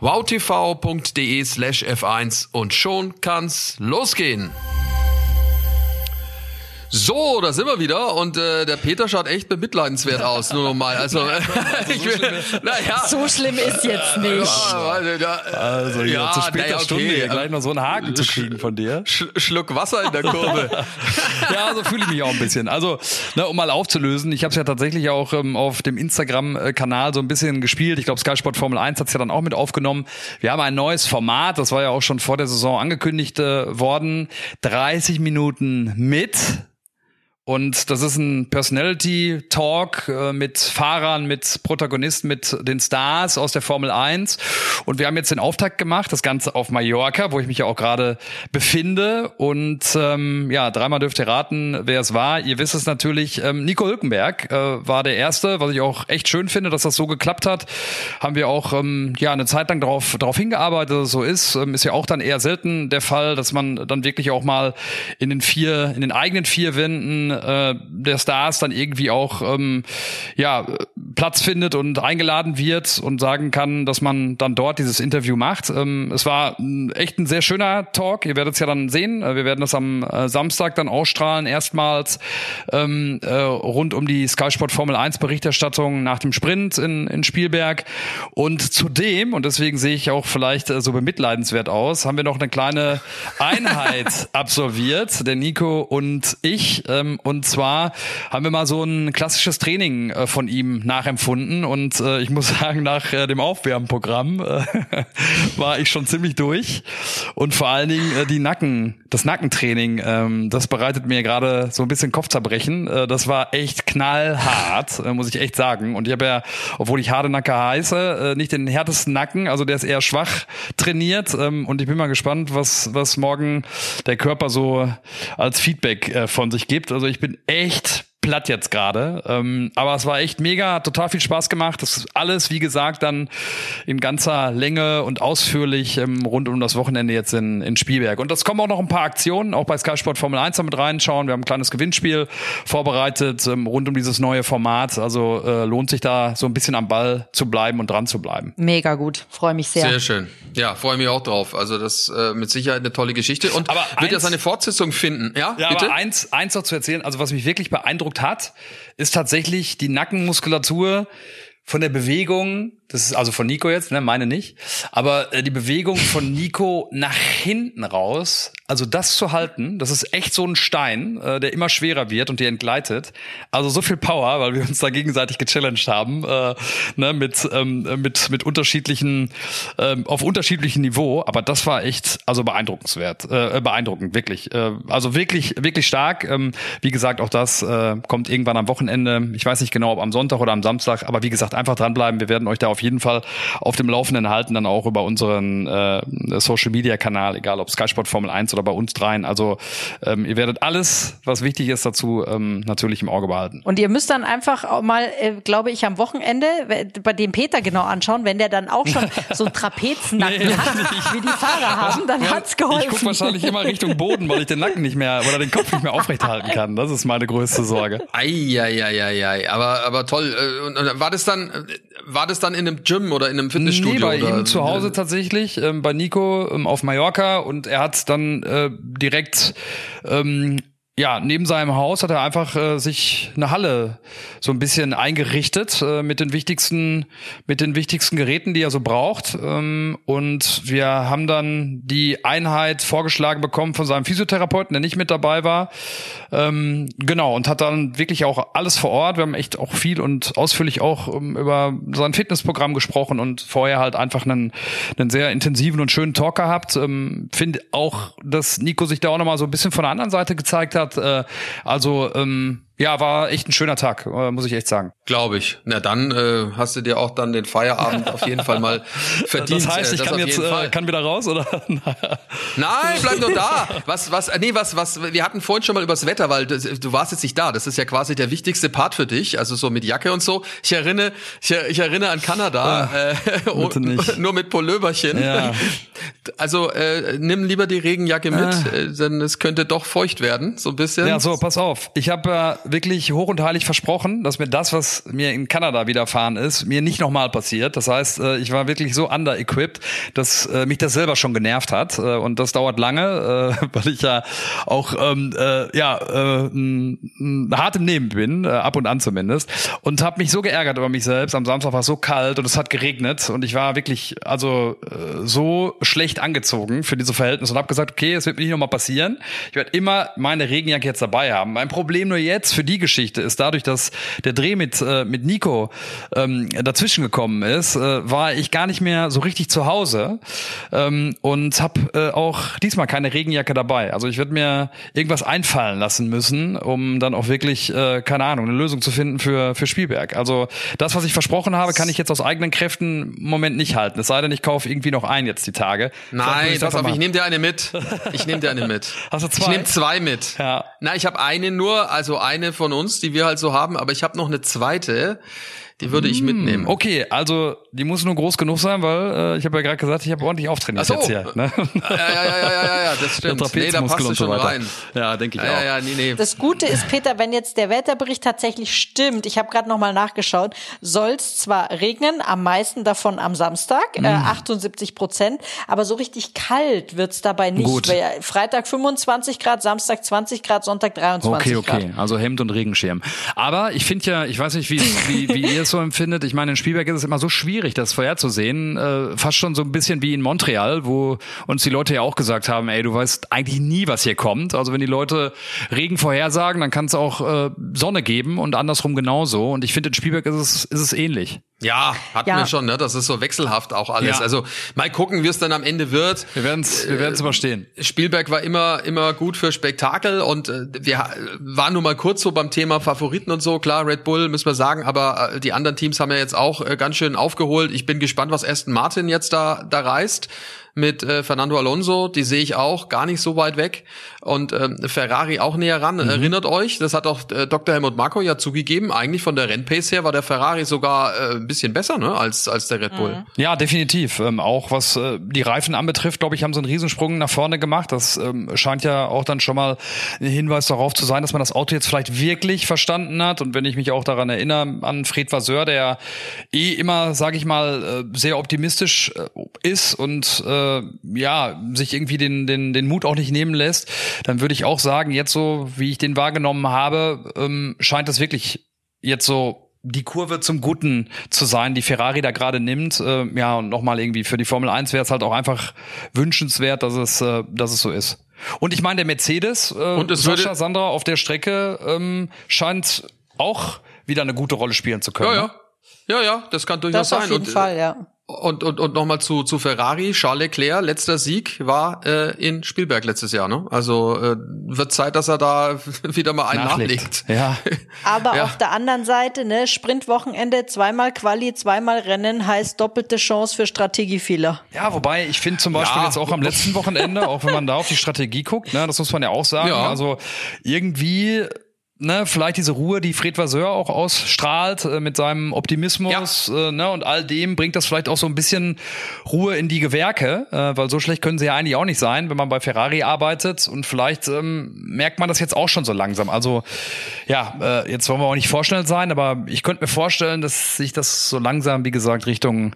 wowtv.de slash F1 und schon kann's losgehen. So, da sind wir wieder und äh, der Peter schaut echt bemitleidenswert aus, nur nochmal. Also, <laughs> also ich will, naja. So schlimm ist jetzt nicht. Ja, also ja, ja zu später naja, okay. Stunde gleich noch so einen Haken zu kriegen von dir. Sch Schluck Wasser in der Kurve. <laughs> ja, so fühle ich mich auch ein bisschen. Also, ne, um mal aufzulösen, ich habe es ja tatsächlich auch ähm, auf dem Instagram-Kanal so ein bisschen gespielt. Ich glaube, Sky Sport Formel 1 hat es ja dann auch mit aufgenommen. Wir haben ein neues Format, das war ja auch schon vor der Saison angekündigt äh, worden. 30 Minuten mit Und das ist ein Personality Talk äh, mit Fahrern, mit Protagonisten, mit den Stars aus der Formel 1. Und wir haben jetzt den Auftakt gemacht, das Ganze auf Mallorca, wo ich mich ja auch gerade befinde. Und ähm, ja, dreimal dürft ihr raten, wer es war. Ihr wisst es natürlich. Ähm, Nico Hülkenberg äh, war der Erste, was ich auch echt schön finde, dass das so geklappt hat. Haben wir auch ähm, ja eine Zeit lang darauf, darauf hingearbeitet, dass es so ist. Ähm, ist ja auch dann eher selten der Fall, dass man dann wirklich auch mal in den vier, in den eigenen vier Wänden äh, der Stars dann irgendwie auch ähm, ja Platz findet und eingeladen wird und sagen kann, dass man dann dort dieses Interview macht. Ähm, es war echt ein sehr schöner Talk. Ihr werdet es ja dann sehen. Äh, wir werden das am äh, Samstag dann ausstrahlen, erstmals ähm, äh, rund um die Sky Sport Formel 1 Berichterstattung nach dem Sprint in, in Spielberg. Und zudem, und deswegen sehe ich auch vielleicht äh, so bemitleidenswert aus, haben wir noch eine kleine Einheit <laughs> absolviert, der Nico und ich. Ähm, und zwar haben wir mal so ein klassisches Training äh, von ihm nachempfunden und äh, ich muss <laughs> sagen, nach äh, dem Aufwärmprogramm <laughs> war ich schon ziemlich durch und vor allen Dingen die Nacken, das Nackentraining, ähm, das bereitet mir gerade so ein bisschen Kopfzerbrechen. Das war echt knallhart, muss ich echt sagen. Und ich habe ja, obwohl ich Hardenacke heiße, nicht den härtesten Nacken, also der ist eher schwach trainiert ähm, und ich bin mal gespannt, was was morgen der Körper so als Feedback von sich gibt. Also ich ich bin echt platt jetzt gerade. Ähm, aber es war echt mega, hat total viel Spaß gemacht. Das ist alles, wie gesagt, dann in ganzer Länge und ausführlich ähm, rund um das Wochenende jetzt in, in Spielberg. Und das kommen auch noch ein paar Aktionen, auch bei Sky Sport Formel 1 damit reinschauen. Wir haben ein kleines Gewinnspiel vorbereitet ähm, rund um dieses neue Format. Also äh, lohnt sich da so ein bisschen am Ball zu bleiben und dran zu bleiben. Mega gut, freue mich sehr. Sehr schön. Ja, freue mich auch drauf. Also das äh, mit Sicherheit eine tolle Geschichte und aber wird ja seine Fortsetzung finden. Ja, ja bitte? aber eins, eins noch zu erzählen, also was mich wirklich beeindruckt beeindruckt hat, ist tatsächlich die Nackenmuskulatur von der Bewegung das ist also von Nico jetzt, ne, meine nicht. Aber äh, die Bewegung von Nico nach hinten raus, also das zu halten, das ist echt so ein Stein, äh, der immer schwerer wird und dir entgleitet. Also so viel Power, weil wir uns da gegenseitig gechallenged haben, äh, ne, mit ähm, mit mit unterschiedlichen äh, auf unterschiedlichem Niveau. Aber das war echt also beeindruckenswert, äh, beeindruckend wirklich. Äh, also wirklich wirklich stark. Ähm, wie gesagt, auch das äh, kommt irgendwann am Wochenende. Ich weiß nicht genau, ob am Sonntag oder am Samstag. Aber wie gesagt, einfach dranbleiben. Wir werden euch da auf auf jeden Fall auf dem Laufenden halten, dann auch über unseren äh, Social Media Kanal, egal ob Sky Sport Formel 1 oder bei uns dreien. Also ähm, ihr werdet alles, was wichtig ist dazu, ähm, natürlich im Auge behalten. Und ihr müsst dann einfach auch mal, äh, glaube ich, am Wochenende bei dem Peter genau anschauen, wenn der dann auch schon <laughs> so einen Trapeznacken nee, hat, nicht. wie die Fahrer haben, dann ja, hat's geholfen. Ich gucke wahrscheinlich immer Richtung Boden, weil ich den Nacken nicht mehr oder den Kopf nicht mehr aufrechthalten kann. Das ist meine größte Sorge. Eieieiei, aber aber toll. Äh, und war das dann war das dann in einem Gym oder in einem Fitnessstudio? Nee, bei oder? ihm zu Hause tatsächlich, ähm, bei Nico ähm, auf Mallorca und er hat dann äh, direkt ähm, ja, neben seinem Haus hat er einfach äh, sich eine Halle so ein bisschen eingerichtet äh, mit den wichtigsten mit den wichtigsten Geräten, die er so braucht. Ähm, und wir haben dann die Einheit vorgeschlagen bekommen von seinem Physiotherapeuten, der nicht mit dabei war. Ähm, genau und hat dann wirklich auch alles vor Ort. Wir haben echt auch viel und ausführlich auch um, über sein Fitnessprogramm gesprochen und vorher halt einfach einen, einen sehr intensiven und schönen Talk gehabt. Ähm, Finde auch, dass Nico sich da auch nochmal so ein bisschen von der anderen Seite gezeigt hat hat. Äh, also ähm, ja, war echt ein schöner Tag, äh, muss ich echt sagen. Glaube ich. Na dann äh, hast du dir auch dann den Feierabend auf jeden Fall mal <laughs> verdient. Das heißt, ich äh, kann jetzt äh, kann wieder raus oder? <laughs> Nein, bleib doch da. Was was nee, was was wir hatten vorhin schon mal übers Wetter, weil das, du warst jetzt nicht da. Das ist ja quasi der wichtigste Part für dich, also so mit Jacke und so. Ich erinnere ich, ich erinnere an Kanada oh, äh, <laughs> nur mit Polöberchen. Ja. Also äh, nimm lieber die Regenjacke mit, ah. äh, denn es könnte doch feucht werden, so ein bisschen. Ja, so, pass auf. Ich habe äh, wirklich hoch und heilig versprochen, dass mir das, was mir in Kanada widerfahren ist, mir nicht nochmal passiert. Das heißt, äh, ich war wirklich so under-equipped, dass äh, mich das selber schon genervt hat. Äh, und das dauert lange, <laughs> weil ich ja auch ähm, äh, ja äh, hart im Nehmen bin, ab und an zumindest. Und habe mich so geärgert über mich selbst. Am Samstag war es so kalt und es hat geregnet und ich war wirklich also so schlecht angezogen für diese Verhältnisse und habe gesagt, okay, es wird mir nicht nochmal passieren. Ich werde immer meine Regenjacke jetzt dabei haben. Mein Problem nur jetzt für die Geschichte ist dadurch, dass der Dreh mit, äh, mit Nico ähm, dazwischen gekommen ist, äh, war ich gar nicht mehr so richtig zu Hause ähm, und habe äh, auch diesmal keine Regenjacke dabei. Also ich werde mir irgendwas einfallen lassen müssen, um dann auch wirklich, äh, keine Ahnung, eine Lösung zu finden für, für Spielberg. Also das, was ich versprochen habe, kann ich jetzt aus eigenen Kräften im Moment nicht halten. Es sei denn, ich kaufe irgendwie noch ein jetzt die Tage. Nein, pass auf, ich nehme dir eine mit. Ich nehme dir eine mit. <laughs> Hast du zwei? Ich nehme zwei mit. Ja. Na, ich habe eine nur, also eine von uns, die wir halt so haben, aber ich habe noch eine zweite. Die würde ich mitnehmen. Okay, also die muss nur groß genug sein, weil äh, ich habe ja gerade gesagt, ich habe ordentlich auftrainiert so. jetzt hier. Ne? Ja, ja, ja, ja, ja, ja, das stimmt. Nee, da passt du so schon weiter. rein. Ja, denke ich Ja, auch. ja, ja, nee, nee. Das Gute ist, Peter, wenn jetzt der Wetterbericht tatsächlich stimmt, ich habe gerade noch mal nachgeschaut, soll es zwar regnen, am meisten davon am Samstag, äh, 78 Prozent, aber so richtig kalt wird's dabei nicht. Gut. Weil Freitag 25 Grad, Samstag 20 Grad, Sonntag 23 Okay, Grad. okay. Also Hemd und Regenschirm. Aber ich finde ja, ich weiß nicht, wie, wie, wie ihr es so empfindet. Ich meine, in Spielberg ist es immer so schwierig, das vorherzusehen. Äh, fast schon so ein bisschen wie in Montreal, wo uns die Leute ja auch gesagt haben, ey, du weißt eigentlich nie, was hier kommt. Also wenn die Leute Regen vorhersagen, dann kann es auch äh, Sonne geben und andersrum genauso. Und ich finde, in Spielberg ist es, ist es ähnlich. Ja, hatten Ja. wir schon, ne? Das ist so wechselhaft auch alles. Ja. Also mal gucken, wie es dann am Ende wird. Wir werden es wir werden's überstehen. Spielberg war immer immer gut für Spektakel und äh, wir ha- waren nur mal kurz so beim Thema Favoriten und so. Klar, Red Bull müssen wir sagen, aber äh, die anderen Teams haben ja jetzt auch äh, ganz schön aufgeholt. Ich bin gespannt, was Aston Martin jetzt da da reißt mit äh, Fernando Alonso. Die sehe ich auch gar nicht so weit weg und ähm, Ferrari auch näher ran. Erinnert euch, das hat auch äh, Dr. Helmut Marko ja zugegeben. Eigentlich von der Rennpace her war der Ferrari sogar äh, ein bisschen besser, ne, als als der Red Bull. Ja, definitiv. Ähm, auch was äh, die Reifen anbetrifft, glaube ich, haben sie einen Riesensprung nach vorne gemacht. Das ähm, scheint ja auch dann schon mal ein Hinweis darauf zu sein, dass man das Auto jetzt vielleicht wirklich verstanden hat. Und wenn ich mich auch daran erinnere an Fred Vasseur, der eh immer, sage ich mal, äh, sehr optimistisch äh, ist und äh, ja sich irgendwie den den den Mut auch nicht nehmen lässt, dann würde ich auch sagen, jetzt so wie ich den wahrgenommen habe, ähm, scheint es wirklich jetzt so die Kurve zum Guten zu sein, die Ferrari da gerade nimmt. Äh, ja, und nochmal irgendwie für die Formel 1 wäre es halt auch einfach wünschenswert, dass es, äh, dass es so ist. Und ich meine, der Mercedes, äh, Und es Sascha Sandra auf der Strecke ähm, scheint auch wieder eine gute Rolle spielen zu können. Ja, ne? ja. Ja, ja, das kann durchaus Das auf sein. jeden und, äh, Fall, ja. Und, und, und nochmal zu, zu Ferrari. Charles Leclerc, letzter Sieg war äh, in Spielberg letztes Jahr. Ne? Also äh, wird Zeit, dass er da <laughs> wieder mal einen nachlegt. Ja. <laughs> Aber Ja. auf der anderen Seite, ne, Sprintwochenende, zweimal Quali, zweimal Rennen heißt doppelte Chance für Strategiefehler. Ja, wobei ich finde zum Beispiel Ja. jetzt auch am letzten Wochenende, auch wenn man da auf die Strategie guckt, ne, das muss man ja auch sagen. Ja. Also irgendwie, ne, vielleicht diese Ruhe, die Fred Vasseur auch ausstrahlt äh, mit seinem Optimismus, äh, ne, und all dem bringt das vielleicht auch so ein bisschen Ruhe in die Gewerke, äh, weil so schlecht können sie ja eigentlich auch nicht sein, wenn man bei Ferrari arbeitet. Und vielleicht ähm, merkt man das jetzt auch schon so langsam. Also ja, äh, jetzt wollen wir auch nicht vorschnell sein, aber ich könnte mir vorstellen, dass sich das so langsam, wie gesagt, Richtung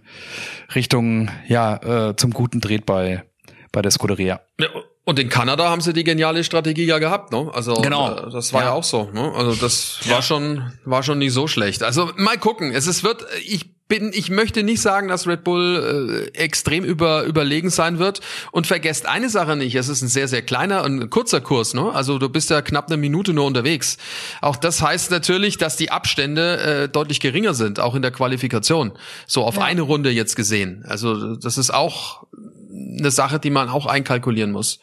Richtung ja äh, zum Guten dreht bei bei der Scuderia. Ja, Und in Kanada haben sie die geniale Strategie ja gehabt, ne? Also Genau. äh, das war ja. Ja. auch so, ne? Also das war schon war schon nicht so schlecht. Also mal gucken. Es ist wird ich bin ich möchte nicht sagen, dass Red Bull äh, extrem über überlegen sein wird und vergesst eine Sache nicht, es ist ein sehr sehr kleiner und kurzer Kurs, ne? Also du bist ja knapp eine Minute nur unterwegs. Auch das heißt natürlich, dass die Abstände äh, deutlich geringer sind, auch in der Qualifikation. So auf eine Runde jetzt gesehen. Also das ist auch eine Sache, die man auch einkalkulieren muss.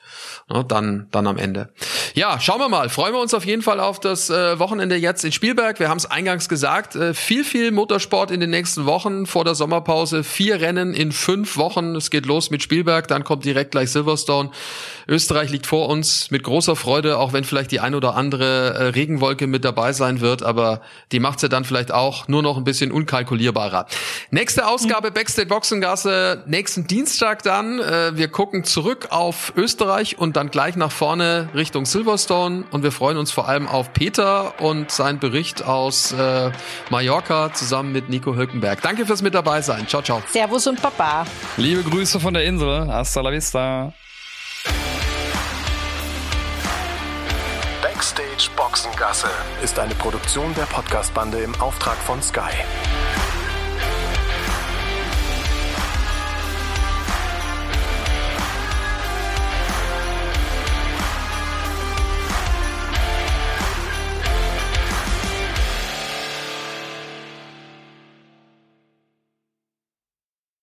Ne, dann, dann am Ende. Ja, schauen wir mal. Freuen wir uns auf jeden Fall auf das äh, Wochenende jetzt in Spielberg. Wir haben es eingangs gesagt. Äh, viel, viel Motorsport in den nächsten Wochen vor der Sommerpause. Vier Rennen in fünf Wochen. Es geht los mit Spielberg. Dann kommt direkt gleich Silverstone. Österreich liegt vor uns mit großer Freude, auch wenn vielleicht die ein oder andere äh, Regenwolke mit dabei sein wird. Aber die macht's ja dann vielleicht auch nur noch ein bisschen unkalkulierbarer. Nächste Ausgabe Backstage Boxengasse nächsten Dienstag dann. Äh, wir gucken zurück auf Österreich und dann gleich nach vorne Richtung Silverstone. Und wir freuen uns vor allem auf Peter und seinen Bericht aus äh, Mallorca zusammen mit Nico Hülkenberg. Danke fürs mit dabei sein. Ciao, ciao. Servus und Papa. Liebe Grüße von der Insel. Hasta la vista. Backstage Boxengasse ist eine Produktion der Podcastbande im Auftrag von Sky.